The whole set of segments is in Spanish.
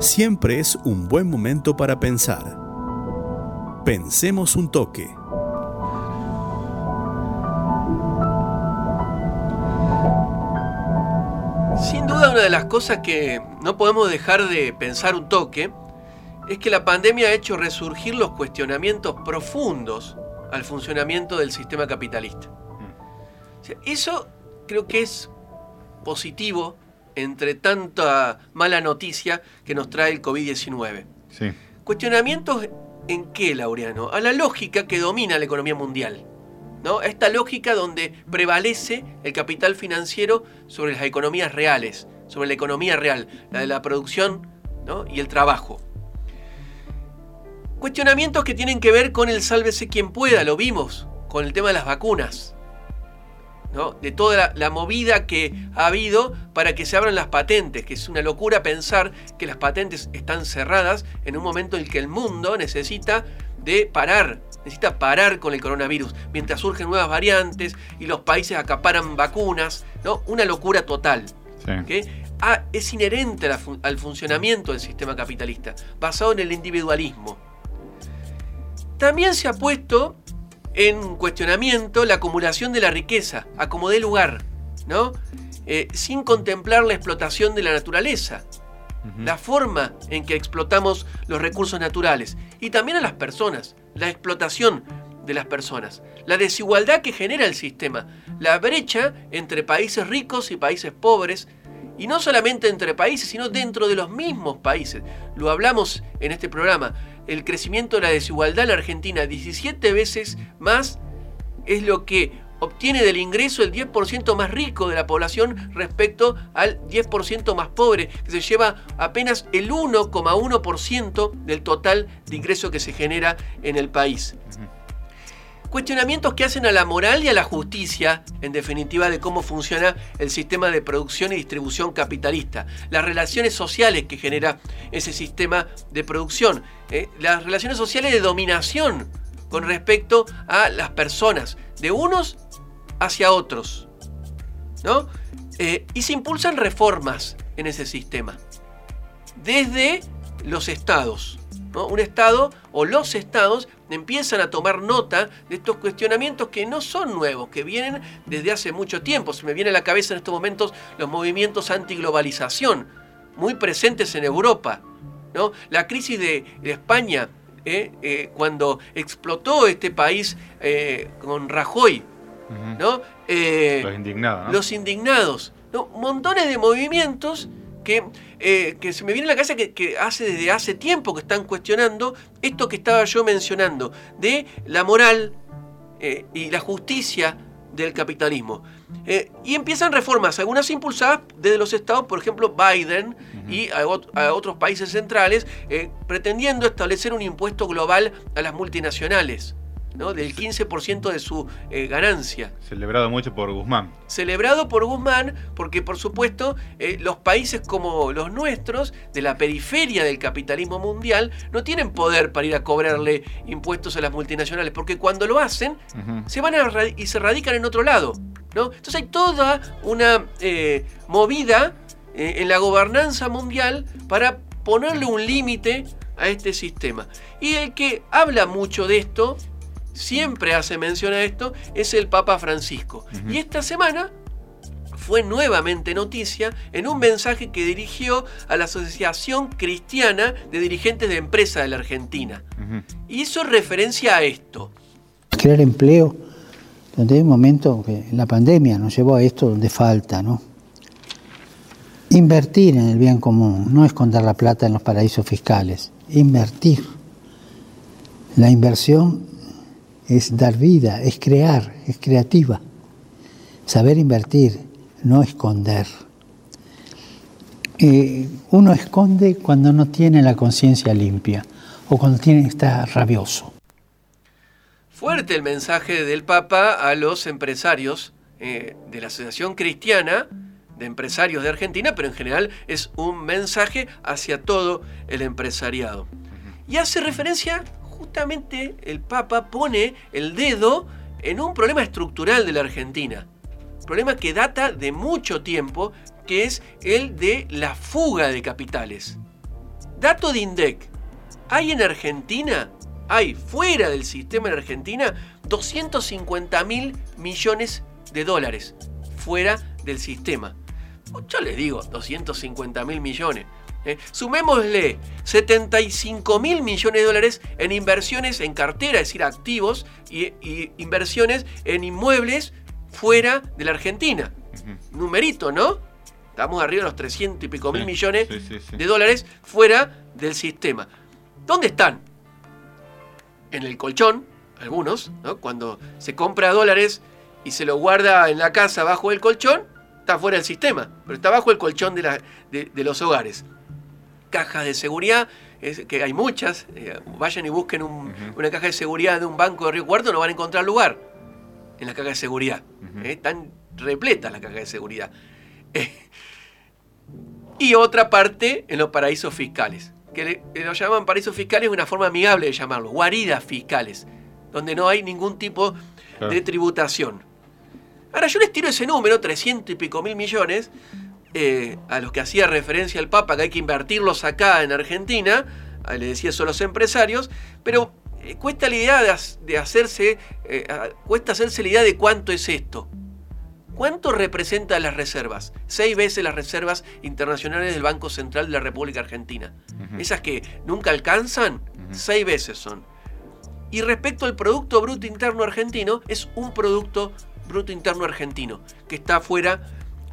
siempre es un buen momento para pensar. Pensemos un toque. Sin duda una de las cosas que no podemos dejar de pensar un toque es que la pandemia ha hecho resurgir los cuestionamientos profundos al funcionamiento del sistema capitalista. eso creo que es positivo entre tanta mala noticia que nos trae el COVID-19. Cuestionamientos en qué, Laureano? A la lógica que domina la economía mundial. ¿no? Esta lógica donde prevalece el capital financiero sobre las economías reales, sobre la economía real, la de la producción y el trabajo. Cuestionamientos que tienen que ver con el sálvese quien pueda, lo vimos, con el tema de las vacunas de toda la, movida que ha habido para que se abran las patentes, que es una locura pensar que las patentes están cerradas en un momento en el que el mundo necesita de parar, necesita parar con el coronavirus, mientras surgen nuevas variantes y los países acaparan vacunas, ¿no? Una locura total. Ah, es inherente al funcionamiento del sistema capitalista, basado en el individualismo. También se ha puesto en cuestionamiento la acumulación de la riqueza, a como dé lugar, ¿no? Eh, sin contemplar la explotación de la naturaleza, la forma en que explotamos los recursos naturales y también a las personas, la explotación de las personas, la desigualdad que genera el sistema, la brecha entre países ricos y países pobres, y no solamente entre países, sino dentro de los mismos países. Lo hablamos en este programa el crecimiento de la desigualdad en la Argentina 17 veces más es lo que obtiene del ingreso el 10% más rico de la población respecto al 10% más pobre, que se lleva apenas el 1,1% del total de ingreso que se genera en el país. Cuestionamientos que hacen a la moral y a la justicia, en definitiva, de cómo funciona el sistema de producción y distribución capitalista, las relaciones sociales que genera ese sistema de producción, eh, las relaciones sociales de dominación con respecto a las personas, de unos hacia otros. ¿no? Eh, y se impulsan reformas en ese sistema, desde los estados. Un estado o los estados empiezan a tomar nota de estos cuestionamientos que no son nuevos, que vienen desde hace mucho tiempo. Se me viene a la cabeza en estos momentos los movimientos antiglobalización, muy presentes en Europa. ¿no? La crisis de, España, ¿eh? Eh, cuando explotó este país eh, con Rajoy, ¿no? los indignados. Los indignados. ¿no? Montones de movimientos que, eh, que se me viene a la cabeza que, hace desde hace tiempo que están cuestionando esto que estaba yo mencionando, de la moral eh, y la justicia del capitalismo. Eh, y empiezan reformas, algunas impulsadas desde los estados, por ejemplo Biden y a, otros países centrales, pretendiendo establecer un impuesto global a las multinacionales del 15% de su eh, ganancia. Celebrado mucho por Guzmán. Celebrado por Guzmán porque por supuesto eh, los países como los nuestros, de la periferia del capitalismo mundial, no tienen poder para ir a cobrarle impuestos a las multinacionales, porque cuando lo hacen, se van y se radican en otro lado. ¿no? Entonces hay toda una eh, movida en la gobernanza mundial para ponerle un límite a este sistema. Y el que habla mucho de esto siempre hace mención a esto, es el Papa Francisco. Y esta semana fue nuevamente noticia en un mensaje que dirigió a la Asociación Cristiana de Dirigentes de Empresas de la Argentina. Y hizo referencia a esto. Crear empleo, donde hay un momento que la pandemia nos llevó a esto donde falta, ¿no? Invertir en el bien común, no esconder la plata en los paraísos fiscales, invertir. La inversión es dar vida, es crear, es creativa. Saber invertir, no esconder. Eh, uno esconde cuando no tiene la conciencia limpia o cuando tiene, está rabioso. Fuerte el mensaje del Papa a los empresarios eh, de la Asociación Cristiana de Empresarios de Argentina, pero en general es un mensaje hacia todo el empresariado. Y hace referencia justamente el Papa pone el dedo en un problema estructural de la Argentina. Problema que data de mucho tiempo, que es el de la fuga de capitales. Dato de INDEC. Hay en Argentina, hay fuera del sistema en Argentina, 250 mil millones de dólares fuera del sistema. Yo les digo, 250 mil millones. ¿Eh? Sumémosle 75 mil millones de dólares en inversiones en cartera, es decir, activos y, inversiones en inmuebles fuera de la Argentina. Numerito, ¿no? Estamos arriba de los 300 y pico mil millones de dólares fuera del sistema. ¿Dónde están? En el colchón, algunos, ¿no? Cuando se compra dólares y se lo guarda en la casa bajo el colchón, está fuera del sistema, pero está bajo el colchón de, de los hogares cajas de seguridad, que hay muchas, eh, vayan y busquen una caja de seguridad de un banco de Río Cuarto, no van a encontrar lugar en la caja de seguridad. Eh, están repletas las cajas de seguridad. Eh, y otra parte en los paraísos fiscales, que lo llaman paraísos fiscales, es una forma amigable de llamarlo, guaridas fiscales, donde no hay ningún tipo de tributación. Ahora yo les tiro ese número, 300 y pico mil millones, eh, a los que hacía referencia el Papa, que hay que invertirlos acá en Argentina, le decía eso a los empresarios, pero eh, cuesta la idea de, hacerse, eh, cuesta hacerse la idea de cuánto es esto. ¿Cuánto representa las reservas? Seis veces las reservas internacionales del Banco Central de la República Argentina. Esas que nunca alcanzan, seis veces son. Y respecto al Producto Bruto Interno Argentino, es un Producto Bruto Interno Argentino, que está fuera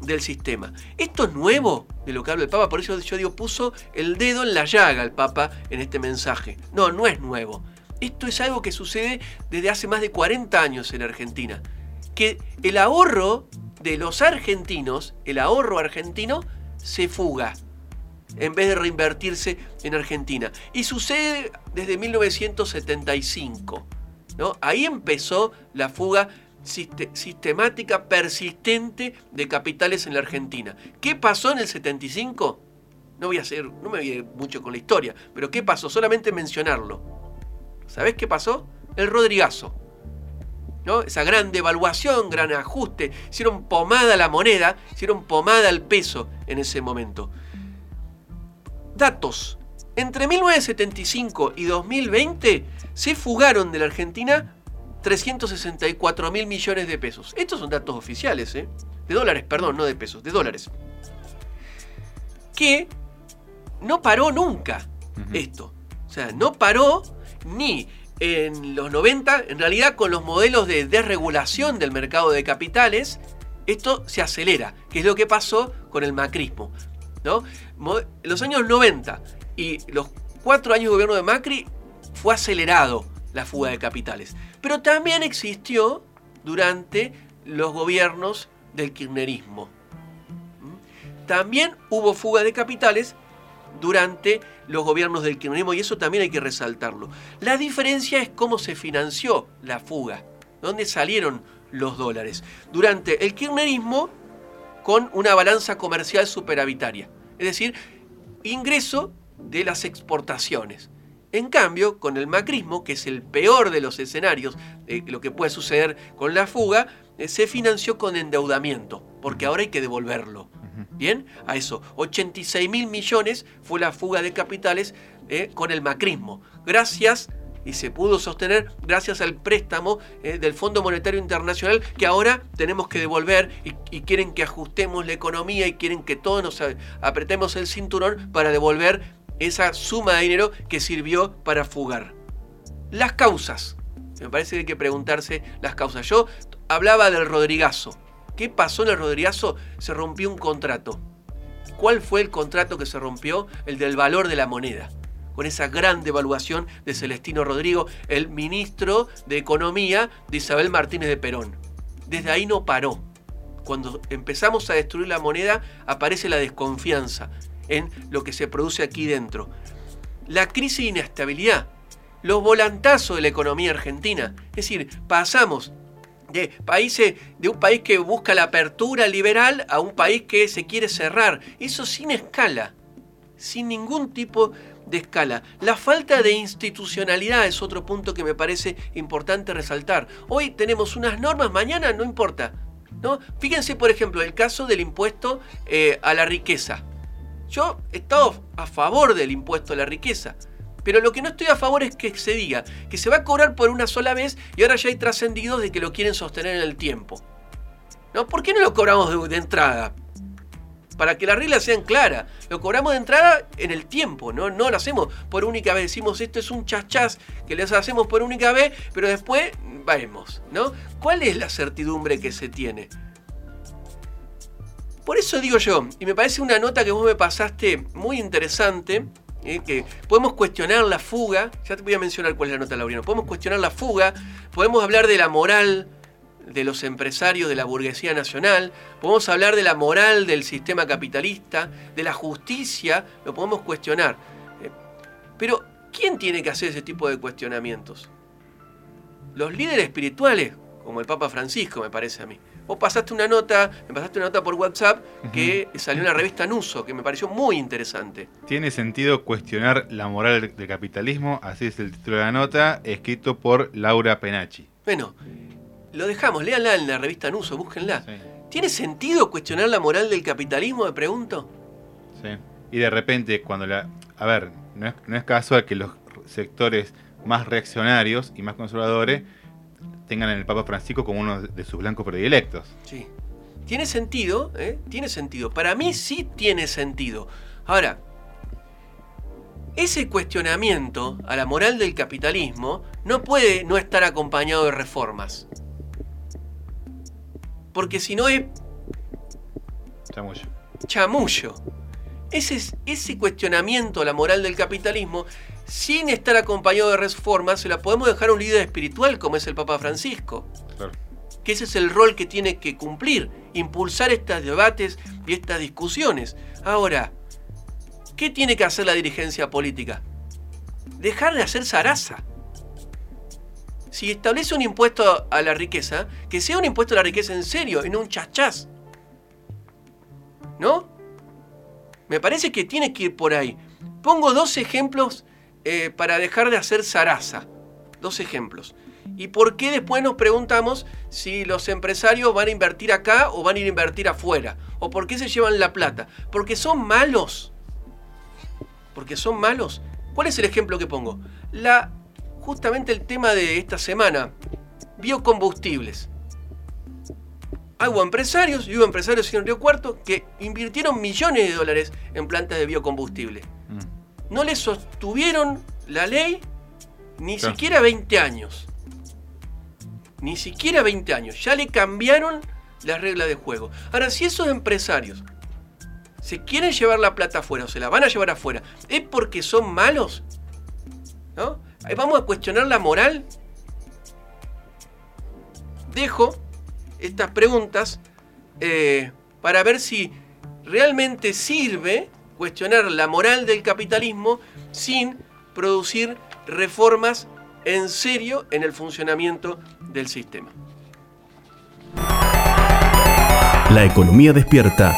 del sistema. Esto es nuevo de lo que habla el Papa, por eso yo digo, puso el dedo en la llaga el Papa en este mensaje. No, no es nuevo. Esto es algo que sucede desde hace más de 40 años en Argentina. Que el ahorro de los argentinos, el ahorro argentino, se fuga en vez de reinvertirse en Argentina. Y sucede desde 1975. ¿no? Ahí empezó la fuga sistemática persistente de capitales en la Argentina. ¿Qué pasó en el 75? No voy a hacer, no me voy a mucho con la historia, pero ¿qué pasó? Solamente mencionarlo. ¿Sabés qué pasó? El Rodrigazo. ¿no? Esa gran devaluación, gran ajuste, hicieron pomada la moneda, hicieron pomada el peso en ese momento. Datos. Entre 1975 y 2020 se fugaron de la Argentina 364 mil millones de pesos. Estos son datos oficiales, ¿eh? De dólares, perdón, no de pesos, de dólares. Que no paró nunca esto. O sea, no paró ni en los 90, en realidad con los modelos de desregulación del mercado de capitales, esto se acelera, que es lo que pasó con el macrismo. ¿no? Los años 90 y los cuatro años de gobierno de Macri fue acelerado la fuga de capitales. Pero también existió durante los gobiernos del kirchnerismo. ¿Mm? También hubo fuga de capitales durante los gobiernos del kirchnerismo y eso también hay que resaltarlo. La diferencia es cómo se financió la fuga, dónde salieron los dólares. Durante el kirchnerismo con una balanza comercial superavitaria, es decir, ingreso de las exportaciones. En cambio, con el macrismo, que es el peor de los escenarios de lo que puede suceder con la fuga, eh, se financió con endeudamiento, porque ahora hay que devolverlo. Bien, a eso, 86 mil millones fue la fuga de capitales eh, con el macrismo. Gracias, y se pudo sostener gracias al préstamo eh, del Fondo Monetario Internacional que ahora tenemos que devolver y, y, quieren que ajustemos la economía y quieren que todos nos apretemos el cinturón para devolver esa suma de dinero que sirvió para fugar. Las causas. Me parece que hay que preguntarse las causas. Yo hablaba del Rodrigazo. ¿Qué pasó en el Rodrigazo? Se rompió un contrato. ¿Cuál fue el contrato que se rompió? El del valor de la moneda. Con esa gran devaluación de Celestino Rodrigo, el ministro de Economía de Isabel Martínez de Perón. Desde ahí no paró. Cuando empezamos a destruir la moneda, aparece la desconfianza en lo que se produce aquí dentro. La crisis de inestabilidad, los volantazos de la economía argentina. Es decir, pasamos de países de un país que busca la apertura liberal a un país que se quiere cerrar. Eso sin escala, sin ningún tipo de escala. La falta de institucionalidad es otro punto que me parece importante resaltar. Hoy tenemos unas normas, mañana no importa. ¿no? Fíjense, por ejemplo, el caso del impuesto eh, a la riqueza. Yo he estado a favor del impuesto a la riqueza. Pero lo que no estoy a favor es que se diga que se va a cobrar por una sola vez y ahora ya hay trascendidos de que lo quieren sostener en el tiempo. ¿No? ¿Por qué no lo cobramos de, entrada? Para que las reglas sean claras. Lo cobramos de entrada en el tiempo, ¿no? No lo hacemos por única vez. Decimos esto es un chachás que les hacemos por única vez, pero después vemos, ¿no? ¿Cuál es la certidumbre que se tiene? Por eso digo yo, y me parece una nota que vos me pasaste muy interesante, ¿eh? que podemos cuestionar la fuga, ya te voy a mencionar cuál es la nota, Laurino, podemos cuestionar la fuga, podemos hablar de la moral de los empresarios de la burguesía nacional, podemos hablar de la moral del sistema capitalista, de la justicia, lo podemos cuestionar. ¿eh? Pero, ¿quién tiene que hacer ese tipo de cuestionamientos? Los líderes espirituales, como el Papa Francisco, me parece a mí. Vos pasaste una nota, me pasaste una nota por WhatsApp que salió en la revista Nuso, que me pareció muy interesante. Tiene sentido cuestionar la moral del capitalismo, así es el título de la nota, escrito por Laura Penacci. Bueno, lo dejamos, léanla en la revista Nuso, búsquenla. ¿Tiene sentido cuestionar la moral del capitalismo, me pregunto? Sí. Y de repente, cuando la. A ver, no es, no es casual que los sectores más reaccionarios y más conservadores tengan el Papa Francisco como uno de sus blancos predilectos. Sí. Tiene sentido, ¿eh? Tiene sentido. Para mí sí tiene sentido. Ahora, ese cuestionamiento a la moral del capitalismo no puede no estar acompañado de reformas. Porque si no es... Chamullo. Chamullo. Ese, ese cuestionamiento a la moral del capitalismo sin estar acompañado de reformas, se la podemos dejar a un líder espiritual como es el Papa Francisco. Que ese es el rol que tiene que cumplir, impulsar estos debates y estas discusiones. Ahora, ¿qué tiene que hacer la dirigencia política? Dejar de hacer zaraza. Si establece un impuesto a la riqueza, que sea un impuesto a la riqueza en serio no un chachás. ¿No? Me parece que tiene que ir por ahí. Pongo dos ejemplos eh, para dejar de hacer zaraza. Dos ejemplos. ¿Y por qué después nos preguntamos si los empresarios van a invertir acá o van a ir a invertir afuera? ¿O por qué se llevan la plata? Porque son malos. Porque son malos. ¿Cuál es el ejemplo que pongo? La, justamente el tema de esta semana, biocombustibles. Hubo empresarios y hubo empresarios en Río Cuarto que invirtieron millones de dólares en plantas de biocombustible no le sostuvieron la ley ni siquiera 20 años. Ni siquiera 20 años. Ya le cambiaron las reglas de juego. Ahora, si esos empresarios se quieren llevar la plata afuera o se la van a llevar afuera, ¿es porque son malos? ¿No? Vamos a cuestionar la moral. Dejo estas preguntas eh, para ver si realmente sirve cuestionar la moral del capitalismo sin producir reformas en serio en el funcionamiento del sistema. La economía despierta